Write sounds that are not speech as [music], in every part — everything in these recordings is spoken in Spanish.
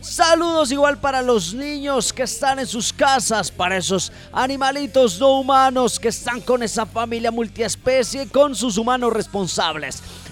Saludos igual para los niños que están en sus casas, para esos animalitos no humanos que están con esa familia multiespecie, con sus humanos responsables.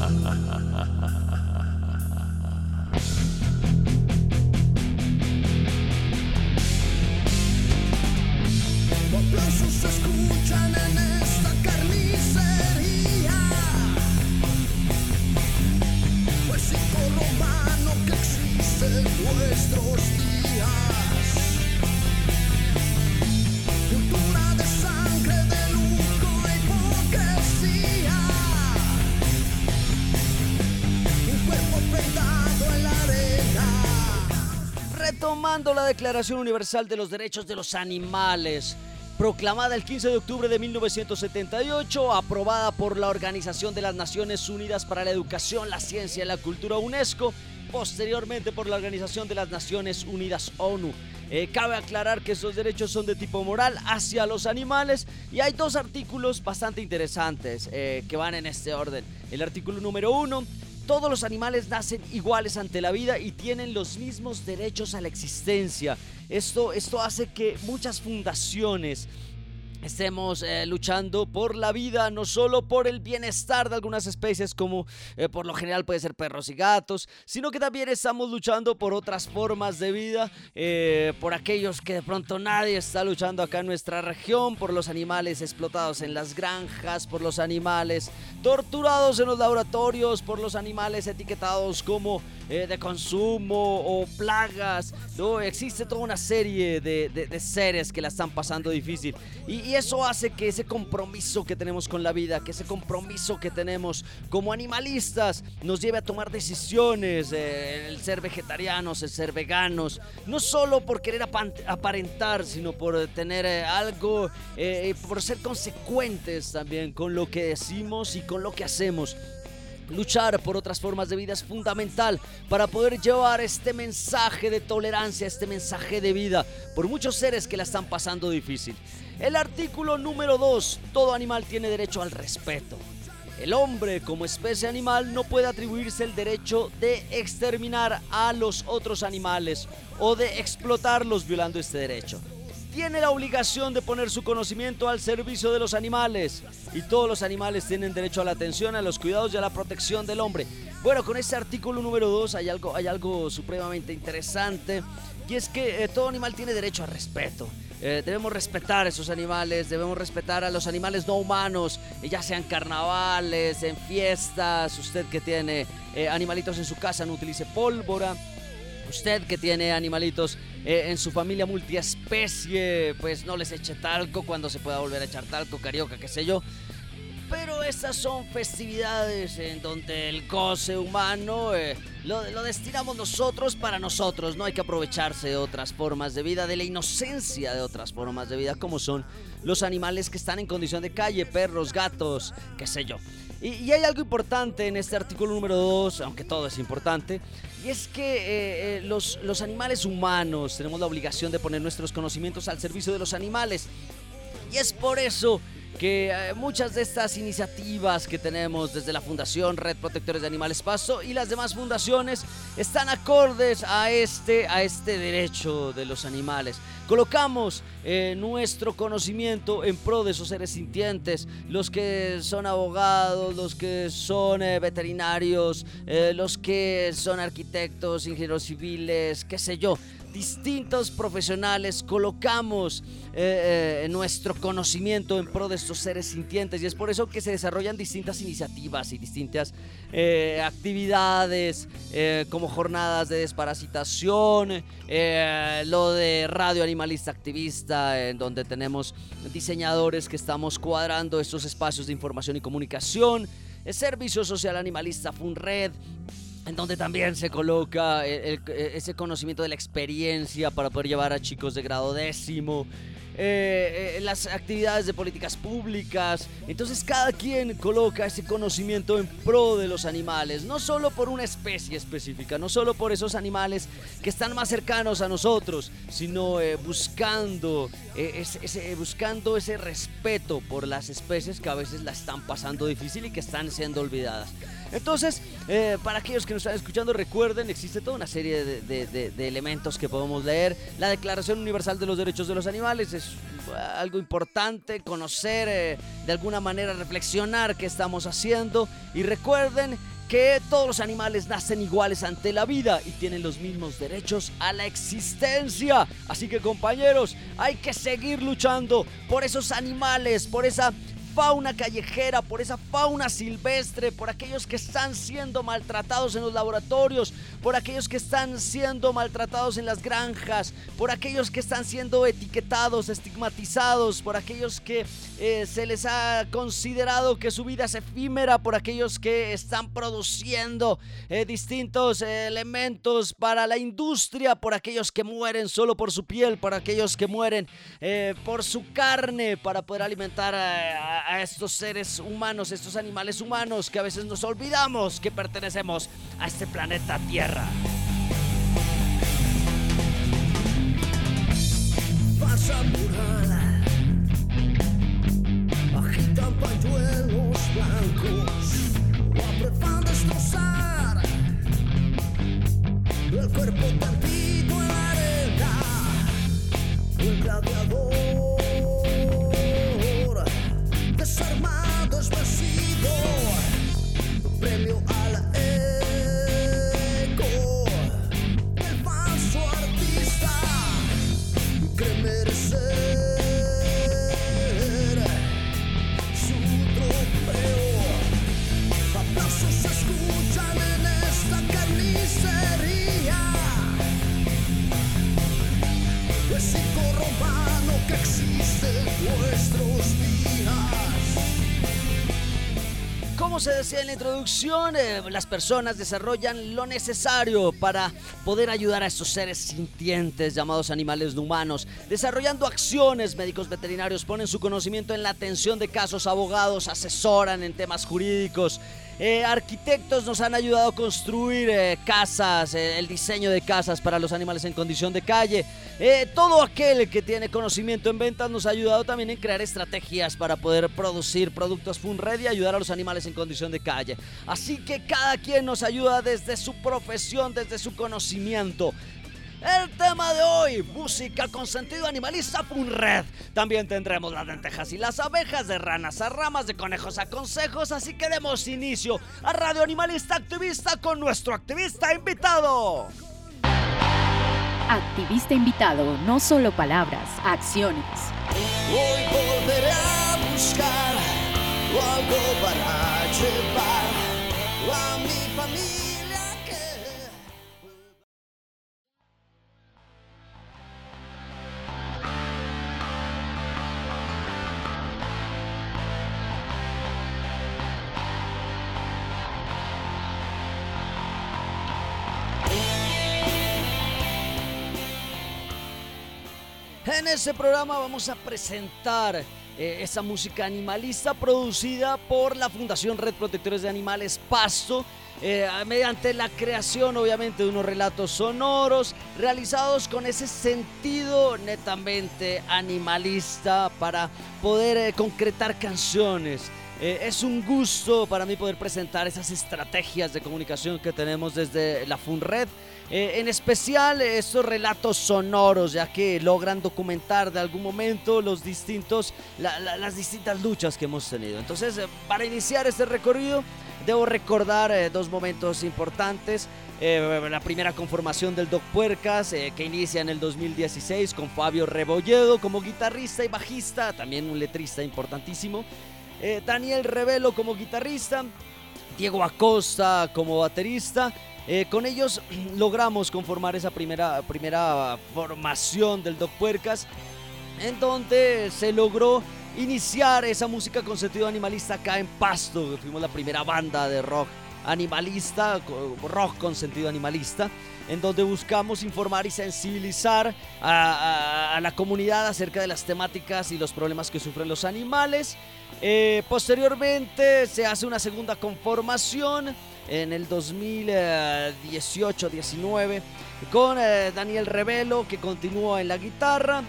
ha ha ha Declaración Universal de los Derechos de los Animales, proclamada el 15 de octubre de 1978, aprobada por la Organización de las Naciones Unidas para la Educación, la Ciencia y la Cultura UNESCO, posteriormente por la Organización de las Naciones Unidas ONU. Eh, cabe aclarar que esos derechos son de tipo moral hacia los animales y hay dos artículos bastante interesantes eh, que van en este orden. El artículo número uno todos los animales nacen iguales ante la vida y tienen los mismos derechos a la existencia. Esto, esto hace que muchas fundaciones estemos eh, luchando por la vida, no solo por el bienestar de algunas especies como eh, por lo general puede ser perros y gatos, sino que también estamos luchando por otras formas de vida, eh, por aquellos que de pronto nadie está luchando acá en nuestra región, por los animales explotados en las granjas, por los animales torturados en los laboratorios, por los animales etiquetados como de consumo o plagas, ¿no? Existe toda una serie de, seres que la están pasando difícil y eso hace que ese compromiso que tenemos con la vida, que ese compromiso que tenemos como animalistas nos lleve a tomar decisiones, eh, el ser vegetarianos, el ser veganos, no solo por querer aparentar, sino por tener eh, algo, eh, por ser consecuentes también con lo que decimos y con lo que hacemos. Luchar por otras formas de vida es fundamental para poder llevar este mensaje de tolerancia, este mensaje de vida por muchos seres que la están pasando difícil. El artículo número 2, todo animal tiene derecho al respeto. El hombre como especie animal no puede atribuirse el derecho de exterminar a los otros animales o de explotarlos violando este derecho tiene la obligación de poner su conocimiento al servicio de los animales. Y todos los animales tienen derecho a la atención, a los cuidados y a la protección del hombre. Bueno, con este artículo número 2 hay algo, hay algo supremamente interesante. Y es que eh, todo animal tiene derecho a respeto. Eh, debemos respetar a esos animales, debemos respetar a los animales no humanos, ya sean carnavales, en fiestas, usted que tiene eh, animalitos en su casa no utilice pólvora, usted que tiene animalitos eh, en su familia multiespecie, pues no les eche talco cuando se pueda volver a echar talco, carioca, qué sé yo. Pero estas son festividades en donde el goce humano eh, lo, destinamos nosotros para nosotros. No hay que aprovecharse de otras formas de vida, de la inocencia de otras formas de vida, como son los animales que están en condición de calle, perros, gatos, qué sé yo. Y, hay algo importante en este artículo número 2, aunque todo es importante, y es que eh, eh, los, los animales humanos tenemos la obligación de poner nuestros conocimientos al servicio de los animales. Y es por eso que eh, muchas de estas iniciativas que tenemos desde la Fundación Red Protectores de Animales Paso y las demás fundaciones están acordes a este, a este derecho de los animales. Colocamos eh, nuestro conocimiento en pro de esos seres sintientes, los que son abogados, los que son eh, veterinarios, los que son arquitectos, ingenieros civiles, qué sé yo distintos profesionales colocamos eh, eh, nuestro conocimiento en pro de estos seres sintientes. Y es por eso que se desarrollan distintas iniciativas y distintas eh, actividades como jornadas de desparasitación, lo de radio animalista activista, en donde tenemos diseñadores que estamos cuadrando estos espacios de información y comunicación, el Servicio Social Animalista FUNRED, en donde también se coloca ese conocimiento de la experiencia para poder llevar a chicos de grado décimo, eh, eh, las actividades de políticas públicas. Entonces cada quien coloca ese conocimiento en pro de los animales, no solo por una especie específica, no solo por esos animales que están más cercanos a nosotros, sino eh, buscando, ese, buscando ese respeto por las especies que a veces la están pasando difícil y que están siendo olvidadas. Entonces, para aquellos que nos están escuchando, recuerden, existe toda una serie de, de, elementos que podemos leer. La Declaración Universal de los Derechos de los Animales es algo importante, conocer, eh, de alguna manera reflexionar qué estamos haciendo y recuerden que todos los animales nacen iguales ante la vida y tienen los mismos derechos a la existencia. Así que compañeros, hay que seguir luchando por esos animales, por esa fauna callejera, por esa fauna silvestre, por aquellos que están siendo maltratados en los laboratorios, por aquellos que están siendo maltratados en las granjas, por aquellos que están siendo etiquetados, estigmatizados, por aquellos que eh, se les ha considerado que su vida es efímera, por aquellos que están produciendo eh, distintos elementos para la industria, por aquellos que mueren solo por su piel, por aquellos que mueren eh, por su carne para poder alimentar a a estos seres humanos, estos animales humanos que a veces nos olvidamos que pertenecemos a este planeta Tierra. Pasa mural, agitan pañuelos blancos, o destrozar el cuerpo tendido en la arena, el gladiador. armados vencido. Premio como se decía en la introducción, eh, las personas desarrollan lo necesario para poder ayudar a estos seres sintientes llamados animales no humanos, desarrollando acciones. Médicos veterinarios ponen su conocimiento en la atención de casos, abogados asesoran en temas jurídicos. Eh, arquitectos nos han ayudado a construir eh, casas, eh, el diseño de casas para los animales en condición de calle. todo aquel que tiene conocimiento en ventas nos ha ayudado también en crear estrategias para poder producir productos Funred y ayudar a los animales en condición de calle. Así que cada quien nos ayuda desde su profesión, desde su conocimiento. El tema de hoy, música con sentido animalista red. También tendremos las lentejas y las abejas, de ranas a ramas, de conejos a consejos, así que demos inicio a Radio Animalista Activista con nuestro activista invitado. Activista invitado, no solo palabras, acciones. Hoy volveré a buscar algo para llevar este programa vamos a presentar eh, esa música animalista producida por la Fundación Red Protectores de Animales Pasto. Eh, mediante la creación obviamente de unos relatos sonoros realizados con ese sentido netamente animalista para poder eh, concretar canciones. es un gusto para mí poder presentar esas estrategias de comunicación que tenemos desde la FUNRED eh, en especial estos relatos sonoros, ya que logran documentar de algún momento los distintos, las distintas luchas que hemos tenido. Entonces, eh, para iniciar este recorrido, debo recordar eh, dos momentos importantes. la primera conformación del Doc Puercas, que inicia en el 2016 con Fabio Rebolledo como guitarrista y bajista, también un letrista importantísimo. Daniel Revelo como guitarrista, Diego Acosta como baterista eh, con ellos [clears throat] logramos conformar esa primera, primera formación del Doc Puercas, en donde se logró iniciar esa música con sentido animalista acá en Pasto. Fuimos la primera banda de rock animalista, rock con sentido animalista, en donde buscamos informar y sensibilizar a, la comunidad acerca de las temáticas y los problemas que sufren los animales. Eh, posteriormente se hace una segunda conformación en el 2018-19 con eh, Daniel Revelo que continúa en la guitarra.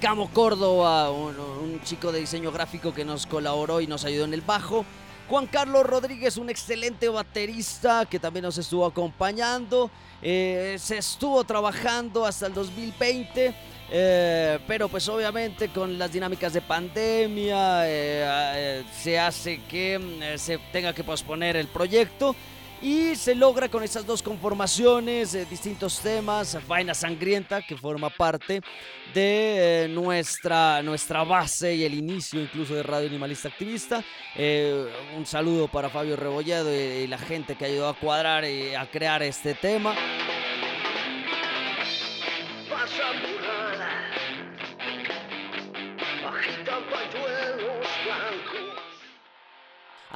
Camo Córdoba, un, chico de diseño gráfico que nos colaboró y nos ayudó en el bajo. Juan Carlos Rodríguez, un excelente baterista que también nos estuvo acompañando. Eh, se estuvo trabajando hasta el 2020 eh, pero pues obviamente con las dinámicas de pandemia eh, se hace que se tenga que posponer el proyecto y se logra con esas dos conformaciones, distintos temas, Vaina Sangrienta que forma parte de nuestra, nuestra base y el inicio incluso de Radio Animalista Activista. un saludo para Fabio Rebolledo y, la gente que ayudó a cuadrar y a crear este tema.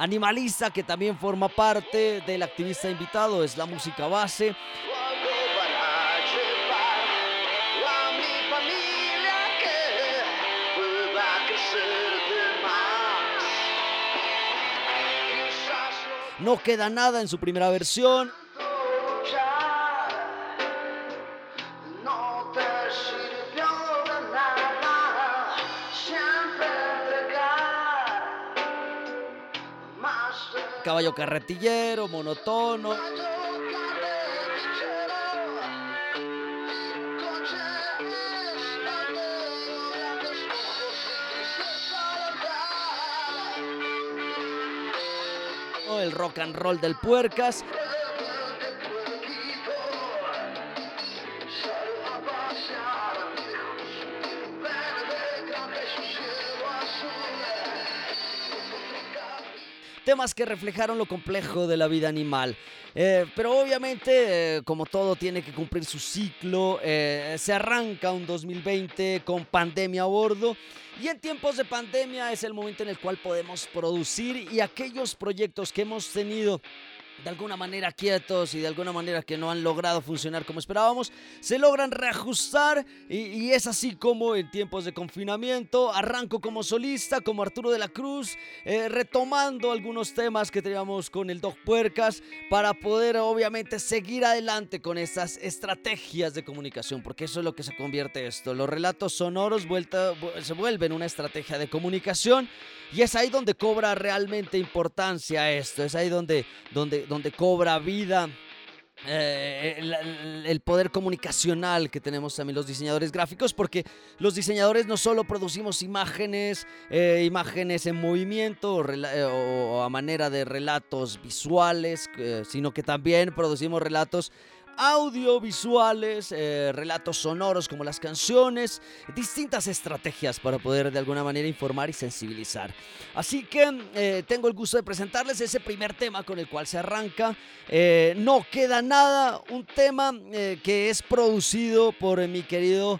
Animalista, que también forma parte del activista invitado, es la música base. No queda nada en su primera versión. Caballo carretillero, monotono. El rock and roll del puercas. Temas que reflejaron lo complejo de la vida animal. Eh, pero obviamente, eh, como todo tiene que cumplir su ciclo, eh, se arranca un 2020 con pandemia a bordo. Y en tiempos de pandemia es el momento en el cual podemos producir y aquellos proyectos que hemos tenido de alguna manera quietos y de alguna manera que no han logrado funcionar como esperábamos, se logran reajustar y, es así como en tiempos de confinamiento arranco como solista, como Arturo de la Cruz, eh, retomando algunos temas que teníamos con el Doc Puercas para poder obviamente seguir adelante con estas estrategias de comunicación, porque eso es lo que se convierte esto. Los relatos sonoros se vuelven una estrategia de comunicación y es ahí donde cobra realmente importancia esto, es ahí donde, donde, donde cobra vida. Eh, el, poder comunicacional que tenemos también los diseñadores gráficos, porque los diseñadores no solo producimos imágenes, eh, imágenes en movimiento eh, o, a manera de relatos visuales, sino que también producimos relatos audiovisuales, eh, relatos sonoros como las canciones, distintas estrategias para poder de alguna manera informar y sensibilizar. Así que eh, tengo el gusto de presentarles ese primer tema con el cual se arranca. Eh, no queda nada, un tema que es producido por mi querido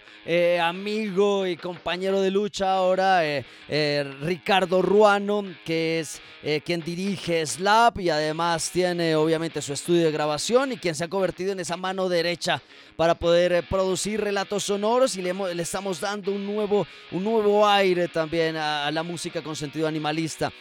amigo y compañero de lucha ahora, Ricardo Ruano, que es quien dirige Slap y además tiene obviamente su estudio de grabación y quien se ha convertido en esa mano derecha para poder eh, producir relatos sonoros y le, le, estamos dando un nuevo, un nuevo aire también a, a la música con sentido animalista.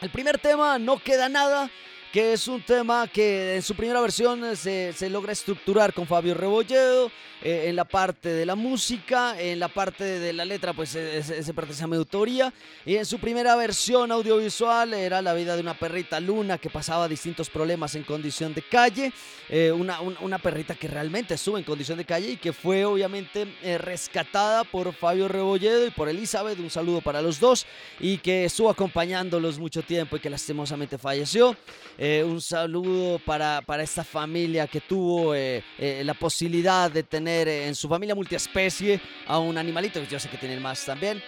El primer tema, No queda nada, que es un tema que en su primera versión se, se logra estructurar con Fabio Rebolledo, eh, en la parte de la música, en la parte de la letra, pues se pertenece a mi autoría. Y en su primera versión audiovisual era la vida de una perrita Luna que pasaba distintos problemas en condición de calle. Eh, una, una, perrita que realmente estuvo en condición de calle y que fue obviamente eh, rescatada por Fabio Rebolledo y por Elizabeth. Un saludo para los dos y que estuvo acompañándolos mucho tiempo y que lastimosamente falleció. Un saludo para, para esta familia que tuvo la posibilidad de tener en su familia multiespecie a un animalito, yo sé que tienen más también.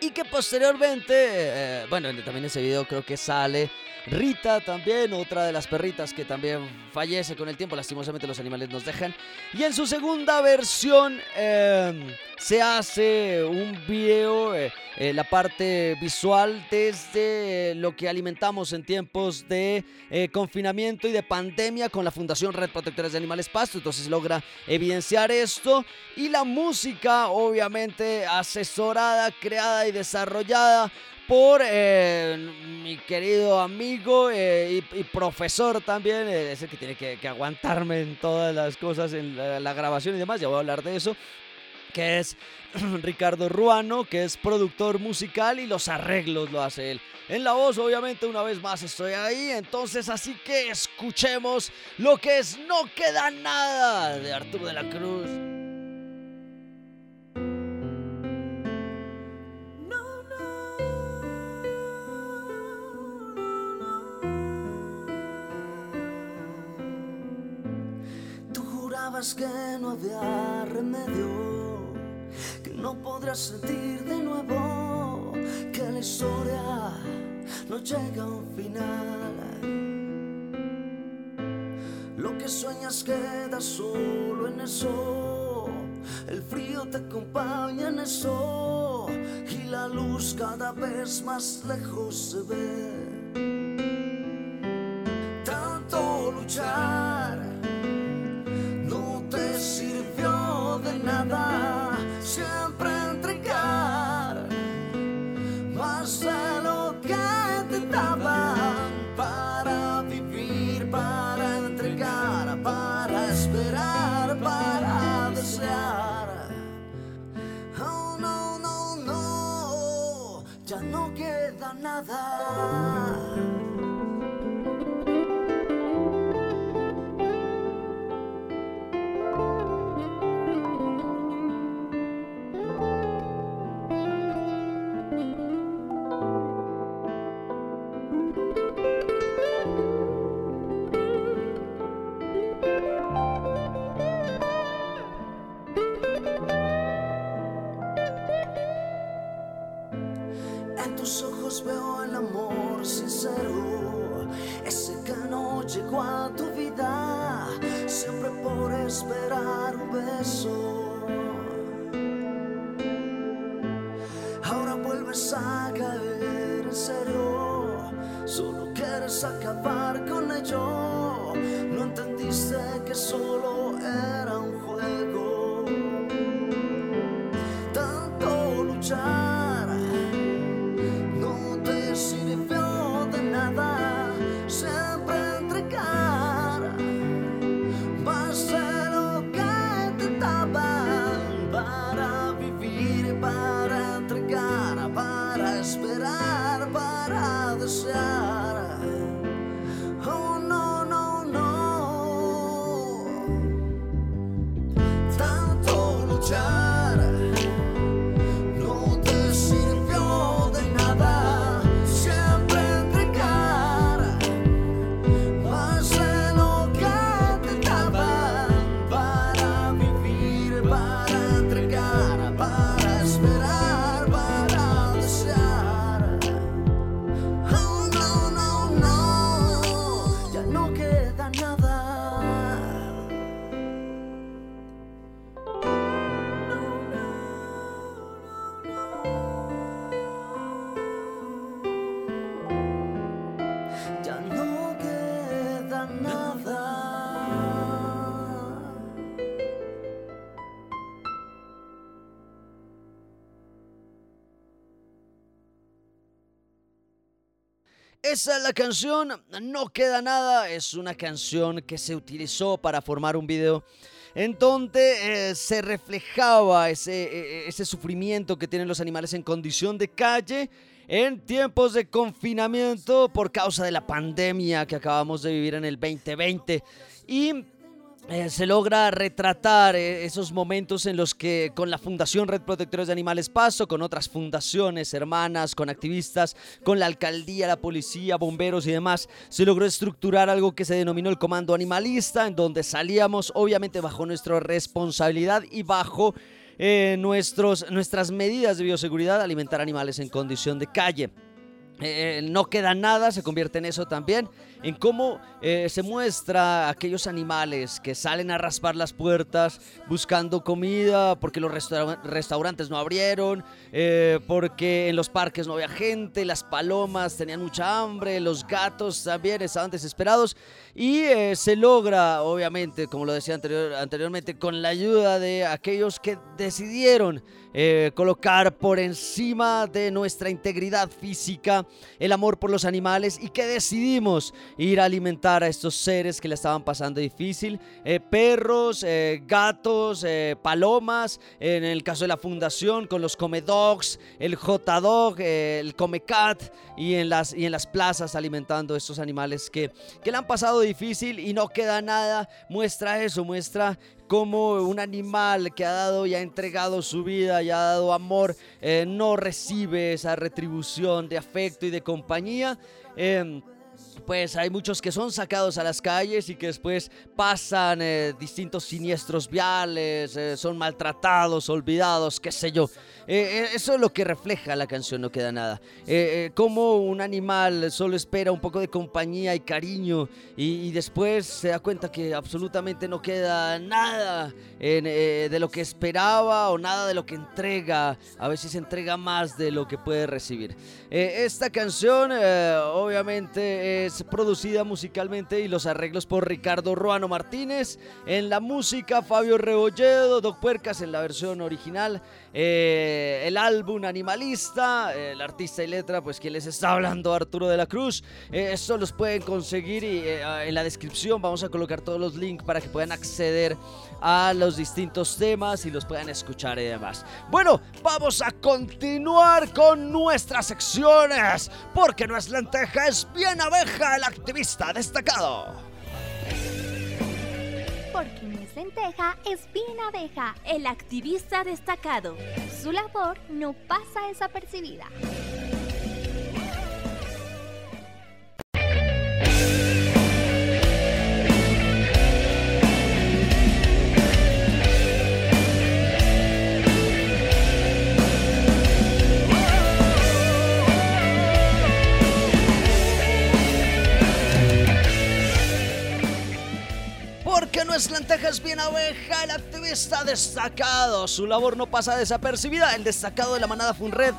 Y que posteriormente, eh, bueno, también en ese video creo que sale Rita también, otra de las perritas que también fallece con el tiempo, lastimosamente los animales nos dejan. Y en su segunda versión em, se hace un video, eh, eh, la parte visual desde lo que alimentamos en tiempos de confinamiento y de pandemia con la Fundación Red Protectores de Animales Pasto, entonces logra evidenciar esto. Y la música, obviamente, asesorada, creada y desarrollada por eh, mi querido amigo eh, y, profesor también, eh, es el que tiene que, aguantarme en todas las cosas, en la, grabación y demás, ya voy a hablar de eso, que es [clears throat] Ricardo Ruano, que es productor musical y los arreglos lo hace él. En la voz, obviamente, una vez más estoy ahí, entonces así que escuchemos lo que es No queda nada de Arturo de la Cruz. Remedio, que no podrás sentir de nuevo, que la historia no llega a un final. Lo que sueñas queda solo en eso, el frío te acompaña en eso, y la luz cada vez más lejos se ve. Siempre por esperar un beso. Ahora vuelves a caer en serio, solo quieres acabar Esa es la canción, no queda nada, es una canción que se utilizó para formar un video en donde eh, se reflejaba ese, eh, ese sufrimiento que tienen los animales en condición de calle en tiempos de confinamiento por causa de la pandemia que acabamos de vivir en el 2020 y eh, se logra retratar eh, esos momentos en los que con la Fundación Red Protectores de Animales Paso, con otras fundaciones hermanas, con activistas, con la alcaldía, la policía, bomberos y demás, se logró estructurar algo que se denominó el Comando Animalista, en donde salíamos obviamente bajo nuestra responsabilidad y bajo eh, nuestros, nuestras medidas de bioseguridad, alimentar animales en condición de calle. No queda nada, se convierte en eso también, en cómo eh, se muestra aquellos animales que salen a raspar las puertas buscando comida porque los restaura- restaurantes no abrieron, eh, porque en los parques no había gente, las palomas tenían mucha hambre, los gatos también estaban desesperados. Y eh, se logra, obviamente, como lo decía anterior- anteriormente, con la ayuda de aquellos que decidieron colocar por encima de nuestra integridad física el amor por los animales y que decidimos ir a alimentar a estos seres que le estaban pasando difícil, eh, perros, eh, gatos, eh, palomas, en el caso de la fundación con los come dogs, el J dog, eh, el come cat y en las y en las plazas alimentando a estos animales que que le han pasado difícil y no queda nada, muestra eso, muestra como un animal que ha dado y ha entregado su vida y ha dado amor no recibe esa retribución de afecto y de compañía. Em, pues hay muchos que son sacados a las calles y que después pasan eh, distintos siniestros viales, eh, son maltratados, olvidados, qué sé yo. Eh, eh, eso es lo que refleja la canción No Queda Nada. Como un animal solo espera un poco de compañía y cariño y, después se da cuenta que absolutamente no queda nada de lo que esperaba o nada de lo que entrega. A veces entrega más de lo que puede recibir. Esta canción obviamente es producida musicalmente y los arreglos por Ricardo Ruano Martínez. En la música Fabio Rebolledo, Doc Puercas en la versión original. Eh, el álbum Animalista, el artista y letra, pues quien les está hablando, Arturo de la Cruz. Eh, los pueden conseguir y eh, en la descripción vamos a colocar todos los links para que puedan acceder a los distintos temas y los puedan escuchar y demás. Bueno, vamos a continuar con nuestras secciones, porque no es lenteja, es bien abeja, el activista destacado. Lenteja, es bien abeja, el activista destacado. Su labor no pasa desapercibida. Es Lentejas Bien Abeja, el activista destacado. Su labor no pasa desapercibida. El destacado de la manada Funred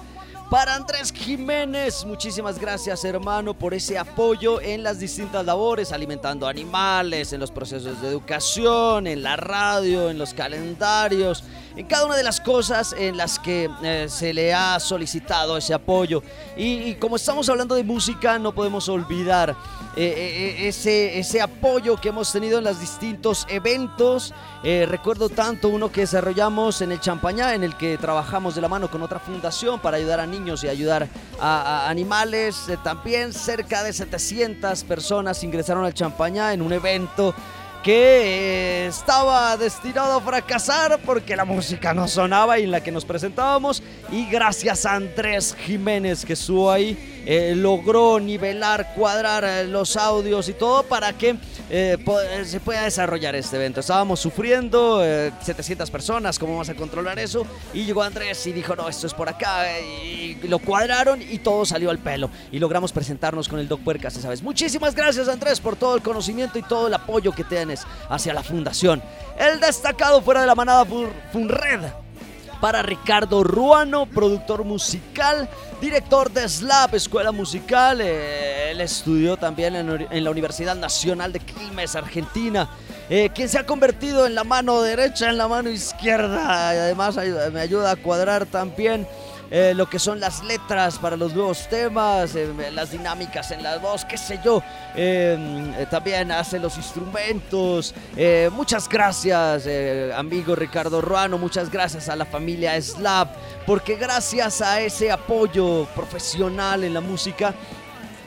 para Andrés Jiménez, muchísimas gracias hermano por ese apoyo en las distintas labores, alimentando animales, en los procesos de educación, en la radio, en los calendarios, en cada una de las cosas en las que eh, se le ha solicitado ese apoyo. Y, como estamos hablando de música, no podemos olvidar eh, eh, ese, ese apoyo que hemos tenido en los distintos eventos. recuerdo tanto uno que desarrollamos en el Champañá, en el que trabajamos de la mano con otra fundación para ayudar a niños y ayudar a, animales. también cerca de 700 personas ingresaron al Champañá en un evento que eh, estaba destinado a fracasar porque la música no sonaba y en la que nos presentábamos. Y gracias a Andrés Jiménez que estuvo ahí eh, logró nivelar, cuadrar eh, los audios y todo para que eh, se pueda desarrollar este evento. Estábamos sufriendo, 700 personas, ¿cómo vamos a controlar eso? Y llegó Andrés y dijo, no, esto es por acá, y lo cuadraron y todo salió al pelo. Y logramos presentarnos con el Doc Puercas, ¿sabes? Muchísimas gracias Andrés por todo el conocimiento y todo el apoyo que tienes hacia la fundación. El destacado fuera de la manada Funred para Ricardo Ruano, productor musical, director de SLAP, Escuela Musical. Eh, él estudió también en, la Universidad Nacional de Quilmes, Argentina. Eh, quien se ha convertido en la mano derecha, en la mano izquierda. Además me ayuda a cuadrar también eh, lo que son las letras para los nuevos temas, eh, las dinámicas en la voz, qué sé yo. Em, eh, también hace los instrumentos. muchas gracias, amigo Ricardo Ruano. Muchas gracias a la familia Slap, porque gracias a ese apoyo profesional en la música,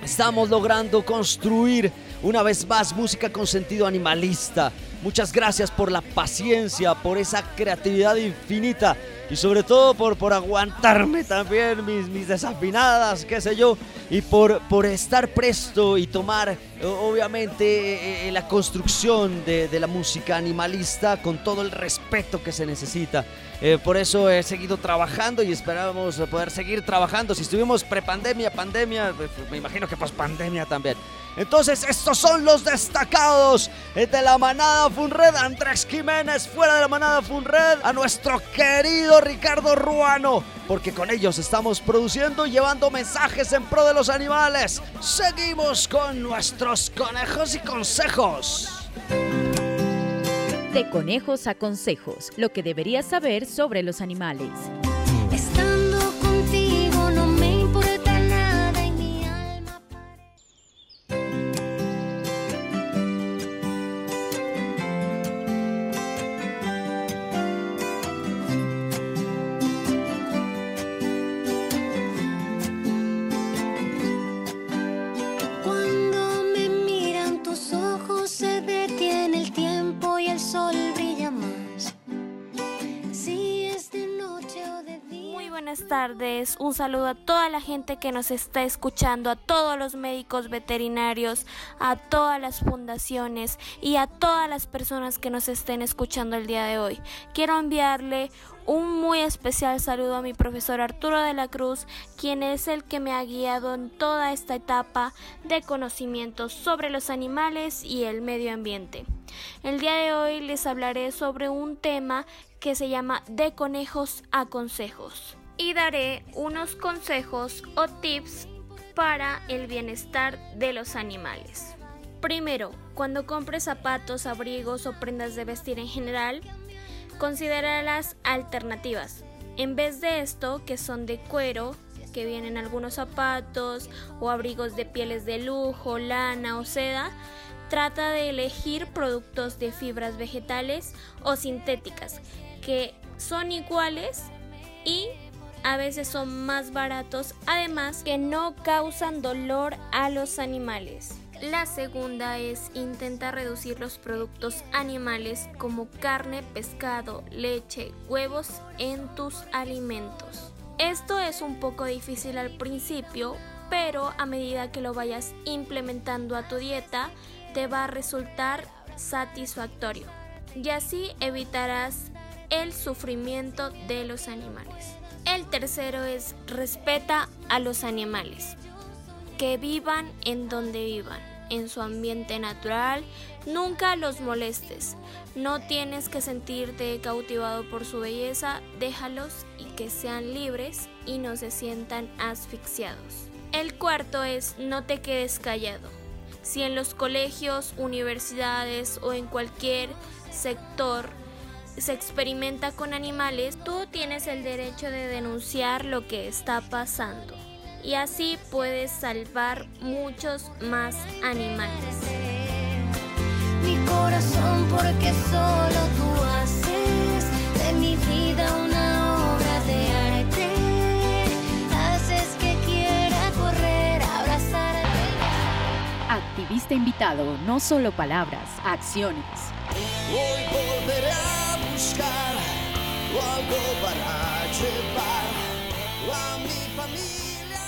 estamos logrando construir una vez más música con sentido animalista. Muchas gracias por la paciencia, por esa creatividad infinita y sobre todo por, por aguantarme también mis, mis desafinadas, qué sé yo, y por, por estar presto y tomar obviamente eh, eh, la construcción de, de, la música animalista con todo el respeto que se necesita. Eh, por eso he seguido trabajando y esperamos poder seguir trabajando. Si estuvimos prepandemia, pandemia, pues, me imagino que post pandemia también. Entonces, estos son los destacados de la manada Funred. Andrés Jiménez fuera de la manada Funred. A nuestro querido Ricardo Ruano. Porque con ellos estamos produciendo y llevando mensajes en pro de los animales. Seguimos con nuestros conejos y consejos. De conejos a consejos, lo que deberías saber sobre los animales. Un saludo a toda la gente que nos está escuchando, a todos los médicos veterinarios, a todas las fundaciones y a todas las personas que nos estén escuchando el día de hoy. Quiero enviarle un muy especial saludo a mi profesor Arturo de la Cruz, quien es el que me ha guiado en toda esta etapa de conocimientos sobre los animales y el medio ambiente. El día de hoy les hablaré sobre un tema que se llama de conejos a consejos y daré unos consejos o tips para el bienestar de los animales. Primero, cuando compres zapatos, abrigos o prendas de vestir en general, considera las alternativas. En vez de esto, que son de cuero, que vienen algunos zapatos o abrigos de pieles de lujo, lana o seda, trata de elegir productos de fibras vegetales o sintéticas que son iguales y a veces son más baratos, además que no causan dolor a los animales. La segunda es intentar reducir los productos animales como carne, pescado, leche, huevos en tus alimentos. Esto es un poco difícil al principio, pero a medida que lo vayas implementando a tu dieta, te va a resultar satisfactorio. Y así evitarás el sufrimiento de los animales. El tercero es respeta a los animales, que vivan en donde vivan. en su ambiente natural, nunca los molestes. No tienes que sentirte cautivado por su belleza, déjalos y que sean libres y no se sientan asfixiados. El cuarto es no te quedes callado. Si en los colegios, universidades o en cualquier sector se experimenta con animales, tú tienes el derecho de denunciar lo que está pasando. Y así puedes salvar muchos más animales. Mi corazón porque solo tú haces de mi vida una obra de arte. Haces que quiera correr, abrazar Activista invitado, no solo palabras, acciones. Hoy volveré buscar algo para llevar a mi familia.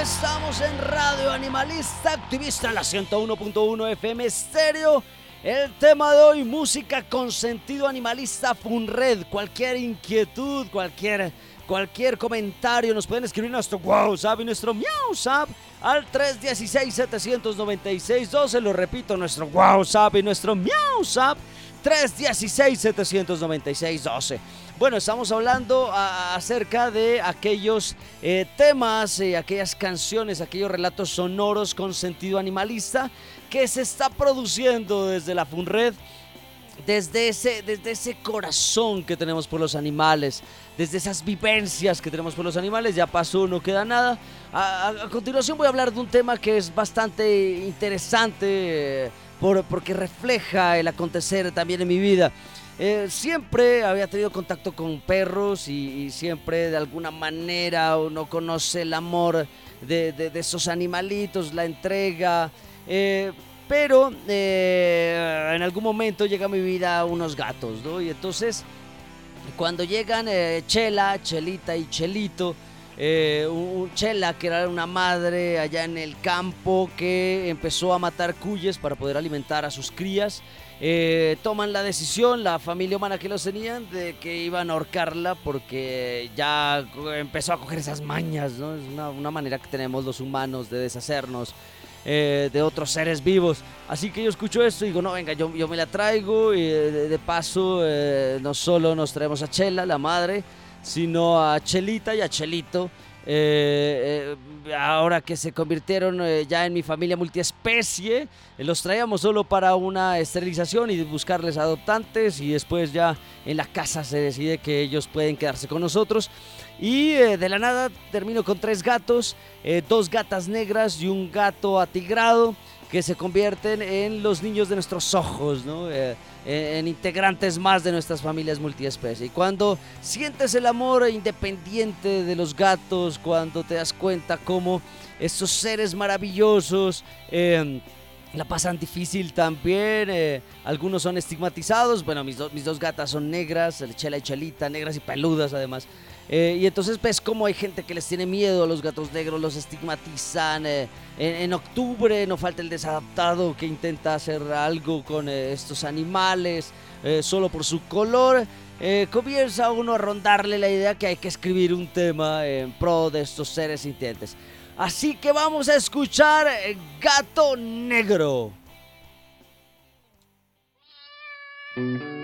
Estamos en Radio Animalista Activista, la 101.1 FM Estéreo. El tema de hoy, música con sentido animalista Funred. Cualquier inquietud, cualquier, cualquier comentario, nos pueden escribir nuestro WhatsApp y nuestro MiauSap al 316-796-12. Lo repito, nuestro WhatsApp y nuestro MiauSap 316-796-12. Bueno, estamos hablando acerca de aquellos eh, temas, eh, aquellas canciones, aquellos relatos sonoros con sentido animalista que se está produciendo desde la FUNRED desde ese, desde ese corazón que tenemos por los animales, desde esas vivencias que tenemos por los animales, ya pasó, no queda nada. A, a- continuación voy a hablar de un tema que es bastante interesante eh, por- porque refleja el acontecer también en mi vida. Eh, siempre había tenido contacto con perros y, y siempre de alguna manera uno conoce el amor de, de- de esos animalitos, la entrega. Eh, pero eh, en algún momento llega a mi vida unos gatos, ¿no? Y entonces, cuando llegan eh, Chela, Chelita y Chelito, Chela que era una madre allá en el campo que empezó a matar cuyes para poder alimentar a sus crías, toman la decisión, la familia humana que los tenían, de que iban a ahorcarla porque ya empezó a coger esas mañas, ¿no? Es una manera que tenemos los humanos de deshacernos eh, de otros seres vivos. Así que yo escucho esto y digo, no, venga, yo, yo me la traigo y eh, de, paso eh, no solo nos traemos a Chela, la madre, sino a Chelita y a Chelito. Eh, eh, ahora que se convirtieron eh, ya en mi familia multiespecie, los traíamos solo para una esterilización y buscarles adoptantes y después ya en la casa se decide que ellos pueden quedarse con nosotros. Y de la nada termino con tres gatos, dos gatas negras y un gato atigrado que se convierten en los niños de nuestros ojos, ¿no? Eh, eh, en integrantes más de nuestras familias multiespecie. Y cuando sientes el amor independiente de los gatos, cuando te das cuenta cómo estos seres maravillosos... eh, la pasan difícil también. eh, algunos son estigmatizados. Bueno, mis, do- mis dos gatas son negras, el Chela y Chelita, negras y peludas además. Eh, y entonces ves cómo hay gente que les tiene miedo a los gatos negros, los estigmatizan. eh, en, octubre no falta el desadaptado que intenta hacer algo con eh, estos animales solo por su color. Comienza uno a rondarle la idea que hay que escribir un tema en pro de estos seres sintientes. Así que vamos a escuchar Gato Negro. Hoy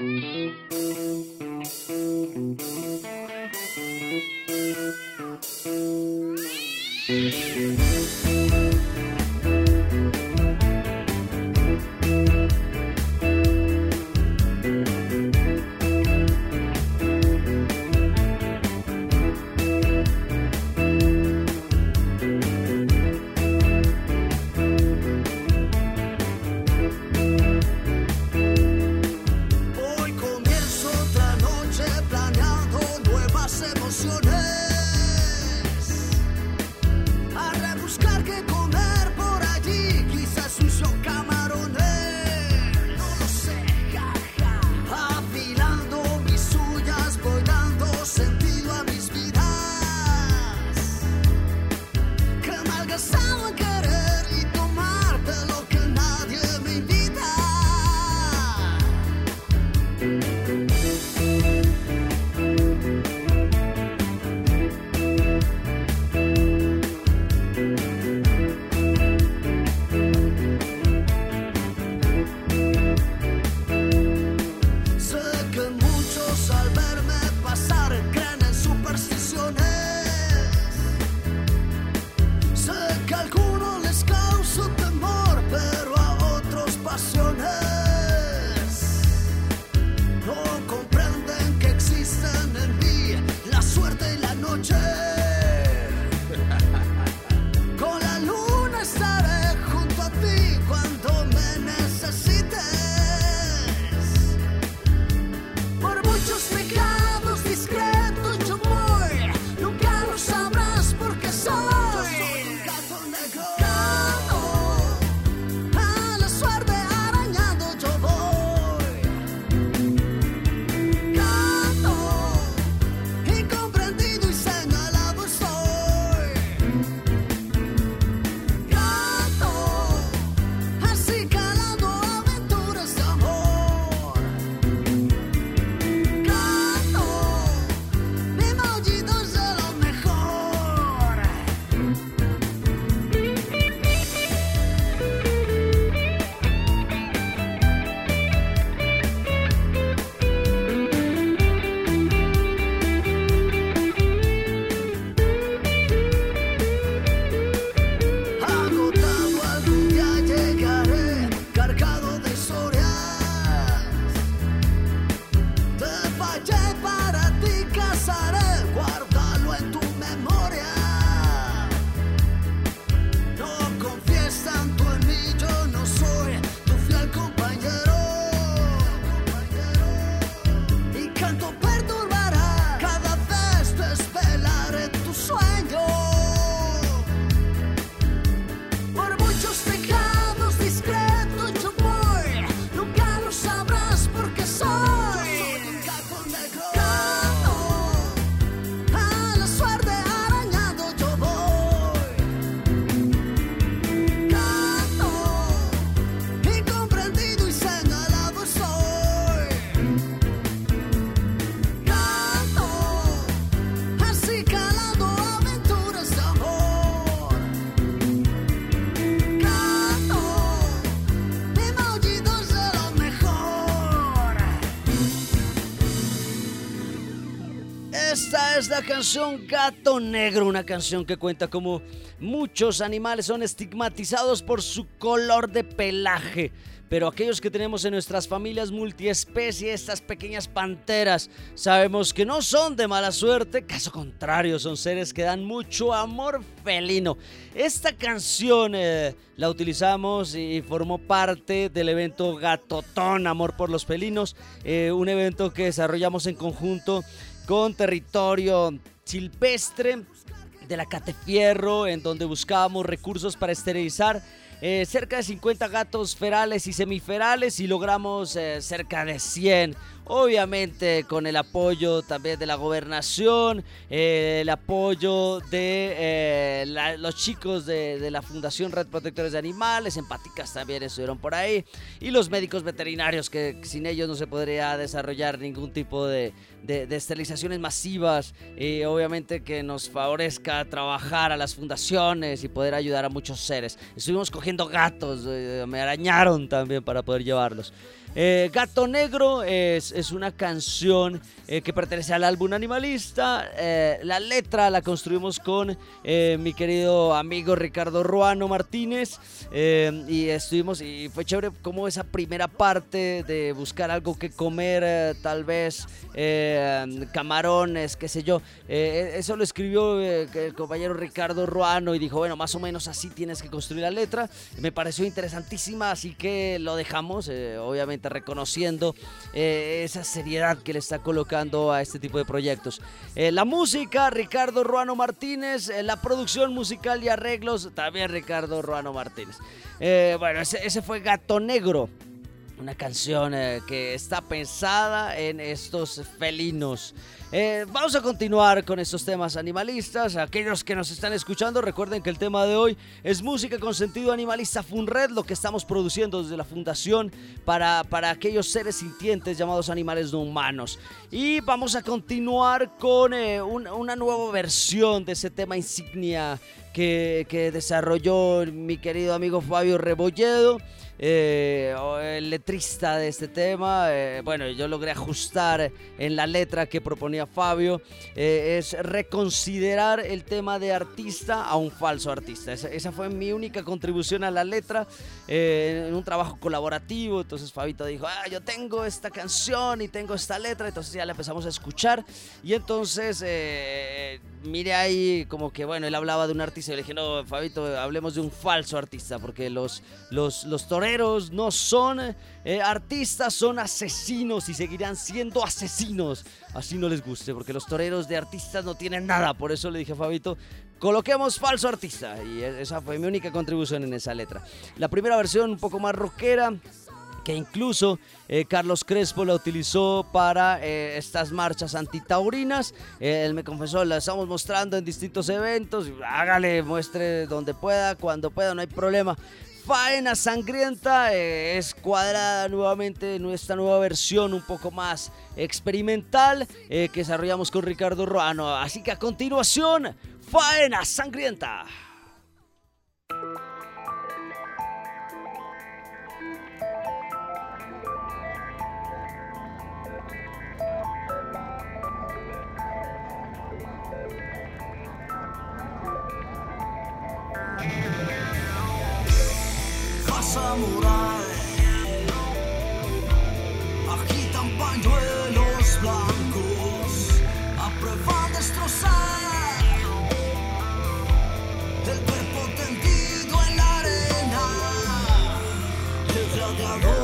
canción Gato Negro, una canción que cuenta como muchos animales son estigmatizados por su color de pelaje. Pero aquellos que tenemos en nuestras familias multiespecie, estas pequeñas panteras, sabemos que no son de mala suerte, caso contrario, son seres que dan mucho amor felino. Esta canción eh, la utilizamos y formó parte del evento Gatotón, Amor por los Felinos, eh, un evento que desarrollamos en conjunto con territorio silvestre de la Catefierro, en donde buscábamos recursos para esterilizar eh, cerca de 50 gatos ferales y semiferales y logramos eh, cerca de 100 obviamente con el apoyo también de la gobernación, eh, el apoyo de eh, los chicos de, la Fundación Red Protectores de Animales, empáticas también estuvieron por ahí, y los médicos veterinarios que sin ellos no se podría desarrollar ningún tipo de, esterilizaciones masivas, y obviamente que nos favorezca trabajar a las fundaciones y poder ayudar a muchos seres. Estuvimos cogiendo gatos, eh, me arañaron también para poder llevarlos. Eh, Gato Negro es, una canción eh, que pertenece al álbum Animalista. Eh, la letra la construimos con mi querido amigo Ricardo Ruano Martínez. y estuvimos, y fue chévere como esa primera parte de buscar algo que comer, tal vez camarones, qué sé yo. eso lo escribió el compañero Ricardo Ruano y dijo, bueno, más o menos así tienes que construir la letra. Me pareció interesantísima, así que lo dejamos, obviamente reconociendo eh, esa seriedad que le está colocando a este tipo de proyectos. Eh, la música, Ricardo Ruano Martínez, eh, la producción musical y arreglos, también Ricardo Ruano Martínez. bueno, ese fue Gato Negro. Una canción que está pensada en estos felinos. Eh, vamos a continuar con estos temas animalistas. Aquellos que nos están escuchando, recuerden que el tema de hoy es música con sentido animalista Funred, lo que estamos produciendo desde la fundación para, para aquellos seres sintientes llamados animales no humanos. Y vamos a continuar con eh, una nueva versión de ese tema insignia que, que desarrolló mi querido amigo Fabio Rebolledo. Eh, el letrista de este tema, bueno, yo logré ajustar en la letra que proponía Fabio, eh, es reconsiderar el tema de artista a un falso artista. Esa, fue mi única contribución a la letra en un trabajo colaborativo. Entonces Fabito dijo, ah, yo tengo esta canción y tengo esta letra, entonces ya la empezamos a escuchar y entonces mire ahí como que, bueno, él hablaba de un artista y le dije, no, Fabito, hablemos de un falso artista, porque los, los, los toreros no son eh, artistas, son asesinos y seguirán siendo asesinos. Así no les guste, porque los toreros de artistas no tienen nada. Por eso le dije a Fabito, coloquemos falso artista. Y e, esa fue mi única contribución en esa letra. La primera versión un poco más rockera que incluso eh, Carlos Crespo la utilizó para eh, estas marchas antitaurinas. él me confesó, la estamos mostrando en distintos eventos. Hágale, muestre donde pueda, cuando pueda, no hay problema. Faena Sangrienta eh, es cuadrada nuevamente en esta nueva versión un poco más experimental que desarrollamos con Ricardo Ruano. Así que a continuación, Faena Sangrienta. Samurai. Agitan pañuelos blancos a prueba de destrozar el cuerpo tendido en la arena. El gladiador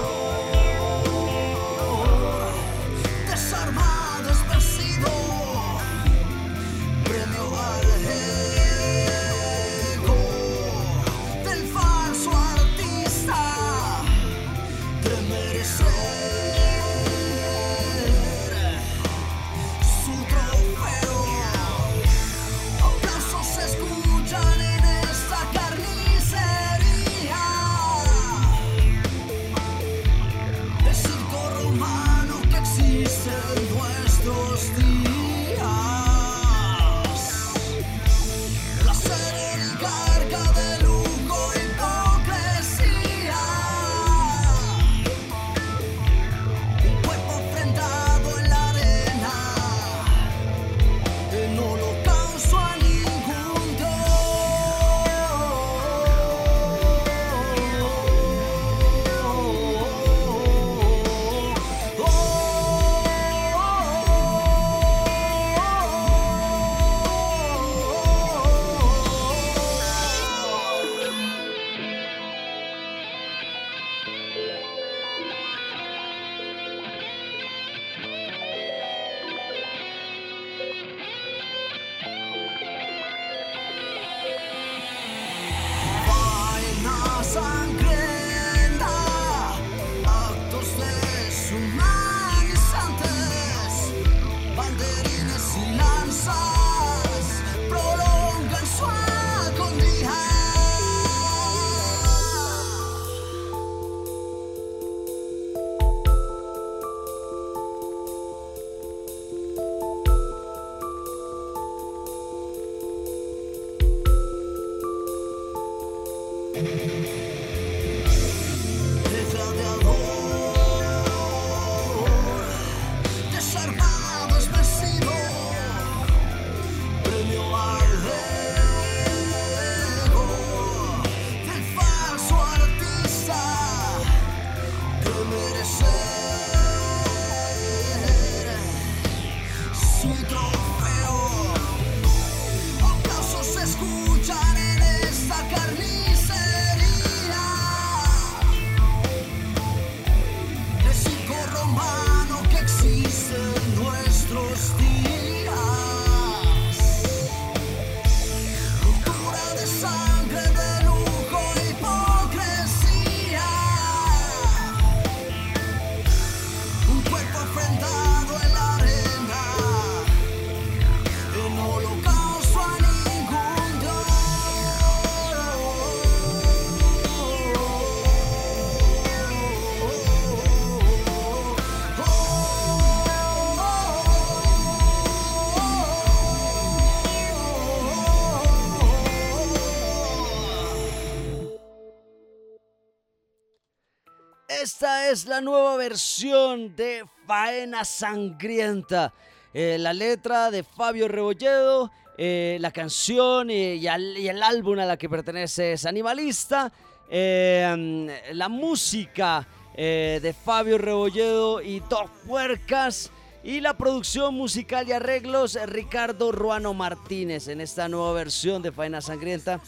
la nueva versión de Faena Sangrienta. Eh, la letra de Fabio Rebolledo, eh, la canción y, y el álbum a la que pertenece es Animalista. eh, la música eh, de Fabio Rebolledo y Doc Puercas. Y la producción musical y arreglos eh, Ricardo Ruano Martínez en esta nueva versión de Faena Sangrienta.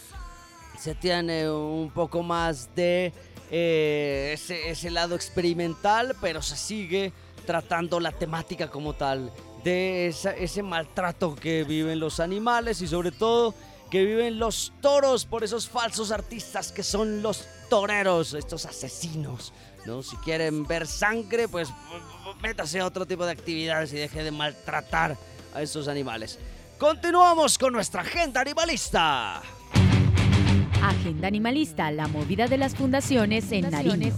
Se tiene un poco más de eh, ese, lado experimental, pero se sigue tratando la temática como tal de ese maltrato que viven los animales y sobre todo que viven los toros por esos falsos artistas que son los toreros, estos asesinos. ¿no? Si quieren ver sangre, pues métase a otro tipo de actividades y deje de maltratar a estos animales. Continuamos con nuestra agenda animalista. Agenda Animalista, la movida de las fundaciones en Nariño.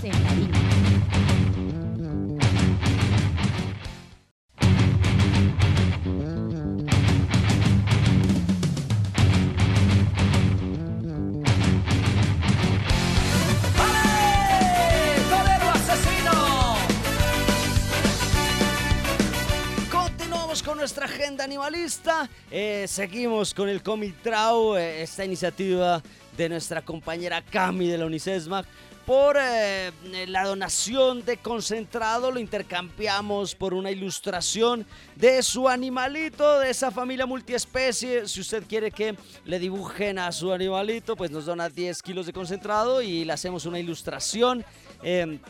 ¡Torero asesino! Continuamos con nuestra agenda animalista. Eh, seguimos con el Comic Trau, eh, esta iniciativa de nuestra compañera Cami de la Unicesmac. Por eh, la donación de concentrado lo intercambiamos por una ilustración de su animalito, de esa familia multiespecie. Si usted quiere que le dibujen a su animalito, pues nos dona 10 kilos de concentrado y le hacemos una ilustración. eh,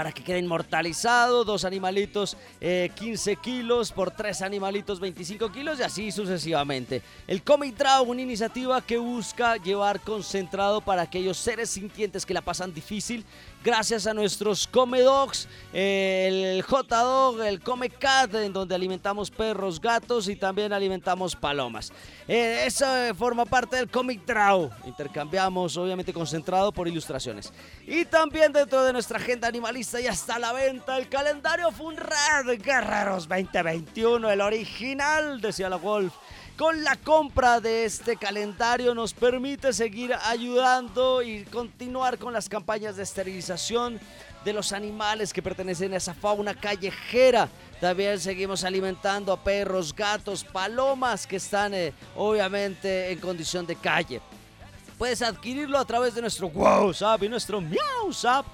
para que quede inmortalizado, dos animalitos eh, 15 kilos por tres animalitos 25 kilos y así sucesivamente. El Comic Draw, una iniciativa que busca llevar concentrado para aquellos seres sintientes que la pasan difícil, gracias a nuestros Come Dogs, eh, el J-Dog, el Come Cat, en donde alimentamos perros, gatos y también alimentamos palomas. Eh, eso eh, forma parte del Comic Draw. Intercambiamos, obviamente, concentrado por ilustraciones. Y también dentro de nuestra agenda animalista ya está a la venta el calendario Funrad Guerreros 2021, el original, decía la Wolf. Con la compra de este calendario nos permite seguir ayudando y continuar con las campañas de esterilización de los animales que pertenecen a esa fauna callejera. También seguimos alimentando a perros, gatos, palomas que están eh, obviamente en condición de calle. Puedes adquirirlo a través de nuestro WhatsApp y nuestro MiauSap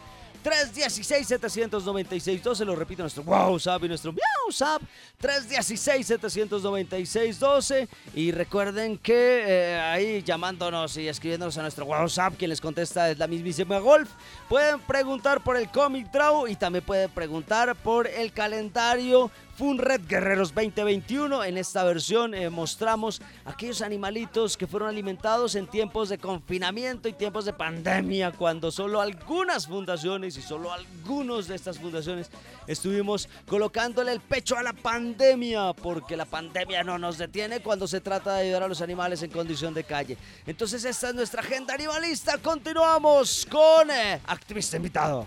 316-796-12. Lo repito, nuestro WhatsApp y nuestro MiauSap 316-796-12. Y recuerden que eh, ahí llamándonos y escribiéndonos a nuestro WhatsApp, quien les contesta es la mismísima Golf. Pueden preguntar por el Comic Draw y también pueden preguntar por el calendario FUNRED Guerreros 2021. En esta versión eh, mostramos aquellos animalitos que fueron alimentados en tiempos de confinamiento y tiempos de pandemia, cuando solo algunas fundaciones y solo algunos de estas fundaciones estuvimos colocándole el pecho a la pandemia, porque la pandemia no nos detiene cuando se trata de ayudar a los animales en condición de calle. Entonces esta es nuestra agenda animalista. Continuamos con eh, activista invitado.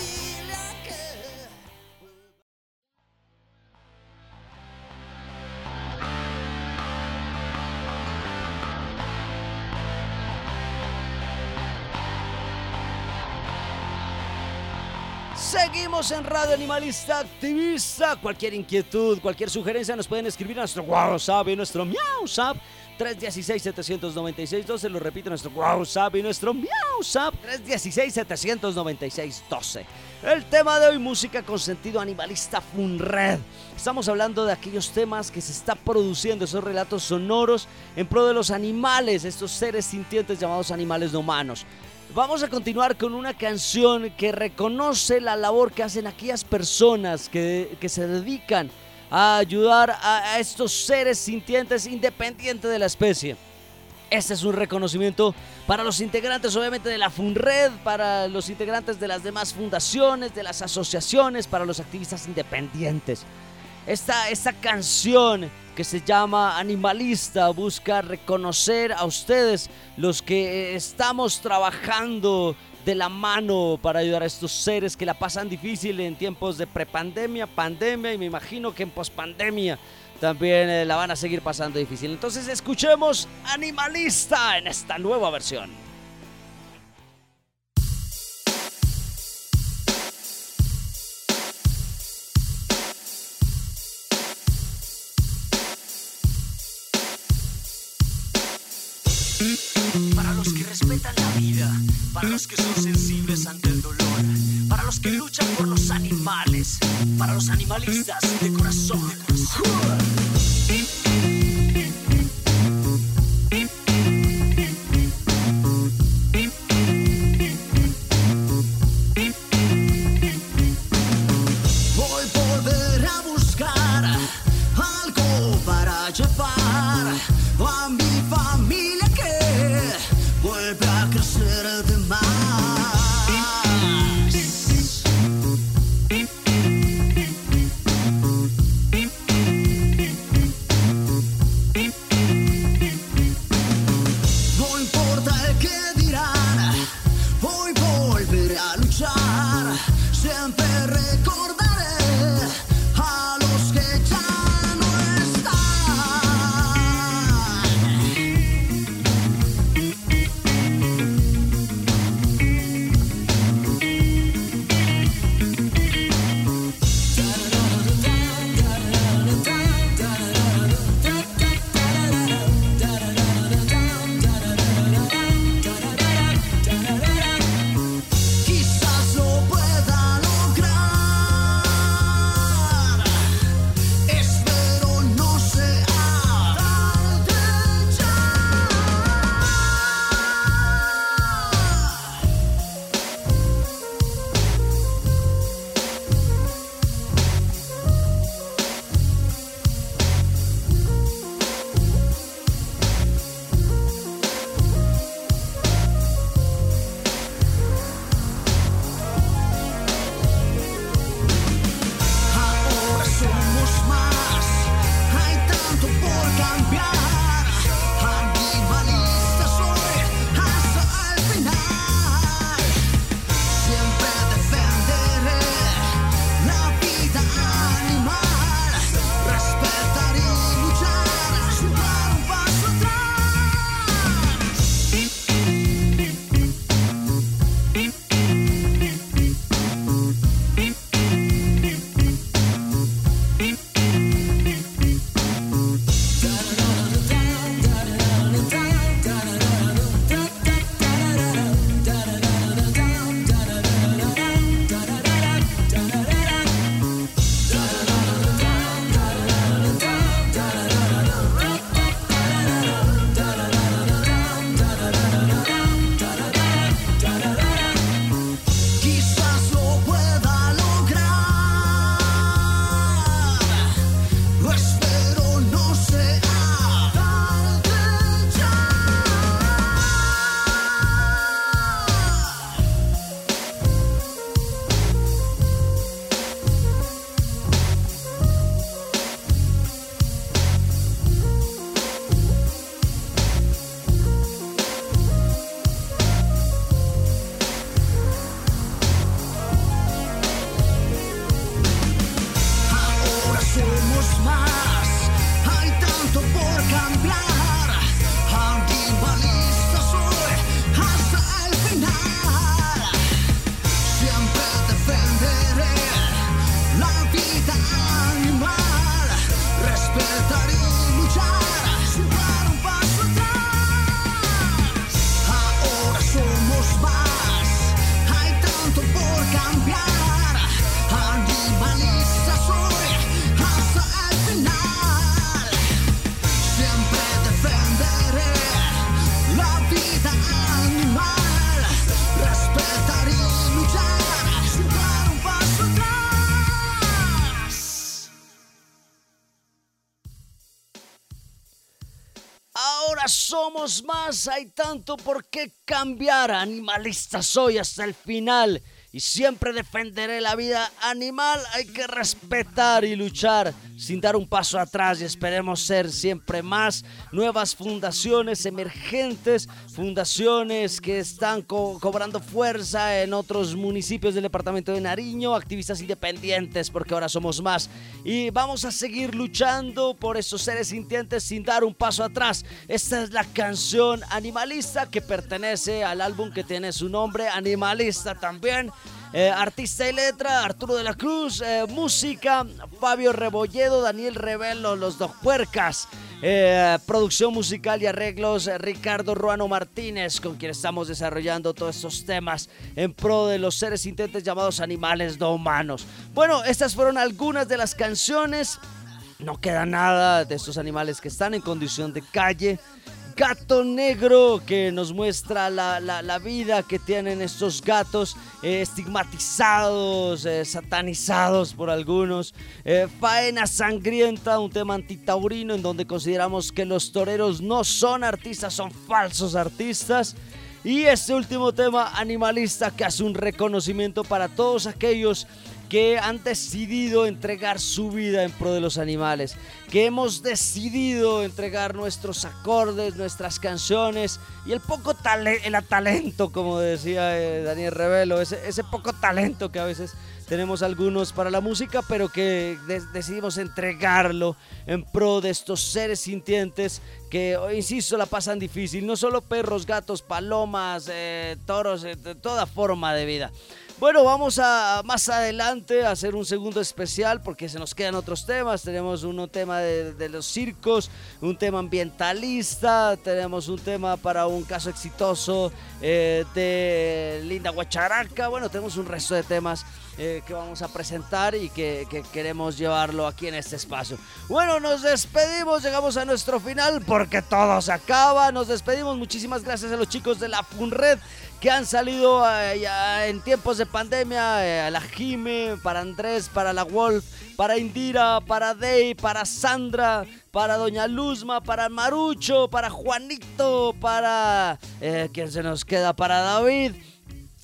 Seguimos en Radio Animalista Activista. Cualquier inquietud, cualquier sugerencia nos pueden escribir a nuestro WhatsApp y nuestro MiauSap 316-796-12. Lo repito, nuestro WhatsApp y nuestro MiauSap 316-796-12. El tema de hoy, música con sentido animalista Funred. Estamos hablando de aquellos temas que se está produciendo, esos relatos sonoros en pro de los animales, estos seres sintientes llamados animales no humanos. Vamos a continuar con una canción que reconoce la labor que hacen aquellas personas que, que se dedican a ayudar a, a estos seres sintientes independientes de la especie. Este es un reconocimiento para los integrantes, obviamente, de la FUNRED, para los integrantes de las demás fundaciones, de las asociaciones, para los activistas independientes. Esta, esta canción que se llama Animalista busca reconocer a ustedes los que estamos trabajando de la mano para ayudar a estos seres que la pasan difícil en tiempos de prepandemia, pandemia y me imagino que en pospandemia también eh, la van a seguir pasando difícil. Entonces escuchemos Animalista en esta nueva versión. Que son sensibles ante el dolor, para los que luchan por los animales, para los animalistas de corazón. Algo para llevar a mi familia que vuelve a crecer somos más, hay tanto por qué cambiar. Animalista soy hasta el final y siempre defenderé la vida animal. Hay que respetar y luchar sin dar un paso atrás y esperemos ser siempre más nuevas fundaciones emergentes, fundaciones que están cobrando fuerza en otros municipios del departamento de Nariño, activistas independientes porque ahora somos más y vamos a seguir luchando por esos seres sintientes sin dar un paso atrás. Esta es la canción Animalista que pertenece al álbum que tiene su nombre, Animalista también. Eh, artista y letra, Arturo de la Cruz. Eh, música, Fabio Rebolledo, Daniel Revelo, Los Dos Puercas. Eh, producción musical y arreglos, Ricardo Ruano Martínez, con quien estamos desarrollando todos estos temas en pro de los seres intentes llamados animales no humanos. Bueno, estas fueron algunas de las canciones. No queda nada de estos animales que están en condición de calle gato negro que nos muestra la, vida que tienen estos gatos eh, estigmatizados, eh, satanizados por algunos. Eh, faena sangrienta, un tema antitaurino en donde consideramos que los toreros no son artistas, son falsos artistas. Y este último tema animalista que hace un reconocimiento para todos aquellos que han decidido entregar su vida en pro de los animales, que hemos decidido entregar nuestros acordes, nuestras canciones y el poco talento, el talento, como decía eh, Daniel Revelo, ese, ese poco talento que a veces tenemos algunos para la música, pero que decidimos entregarlo en pro de estos seres sintientes que, insisto, la pasan difícil. No solo perros, gatos, palomas, eh, toros, eh, toda forma de vida. Bueno, vamos a más adelante a hacer un segundo especial porque se nos quedan otros temas. Tenemos un tema de, los circos, un tema ambientalista, tenemos un tema para un caso exitoso eh, de Linda Guacharaca. Bueno, tenemos un resto de temas eh, que vamos a presentar y que, queremos llevarlo aquí en este espacio. Bueno, nos despedimos, llegamos a nuestro final porque todo se acaba. Nos despedimos, muchísimas gracias a los chicos de la FUNRED que han salido eh, en tiempos de pandemia, eh, a la Jime, para Andrés, para la Wolf, para Indira, para Dey, para Sandra, para Doña Luzma, para Marucho, para Juanito, para... Eh, ¿Quién se nos queda? Para David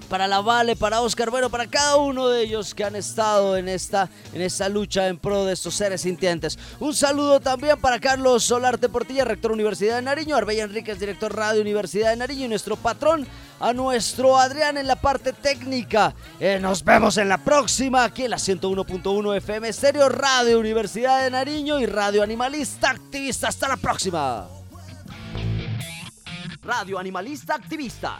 para la Vale, para Oscar, bueno, para cada uno de ellos que han estado en esta, en esta lucha en pro de estos seres sintientes. Un saludo también para Carlos Solarte Portilla, rector Universidad de Nariño, Arbella Enríquez, director Radio Universidad de Nariño y nuestro patrón, a nuestro Adrián en la parte técnica. Eh, nos vemos en la próxima, aquí en la 101.1 FM Estéreo, Radio Universidad de Nariño y Radio Animalista Activista. Hasta la próxima. Radio Animalista Activista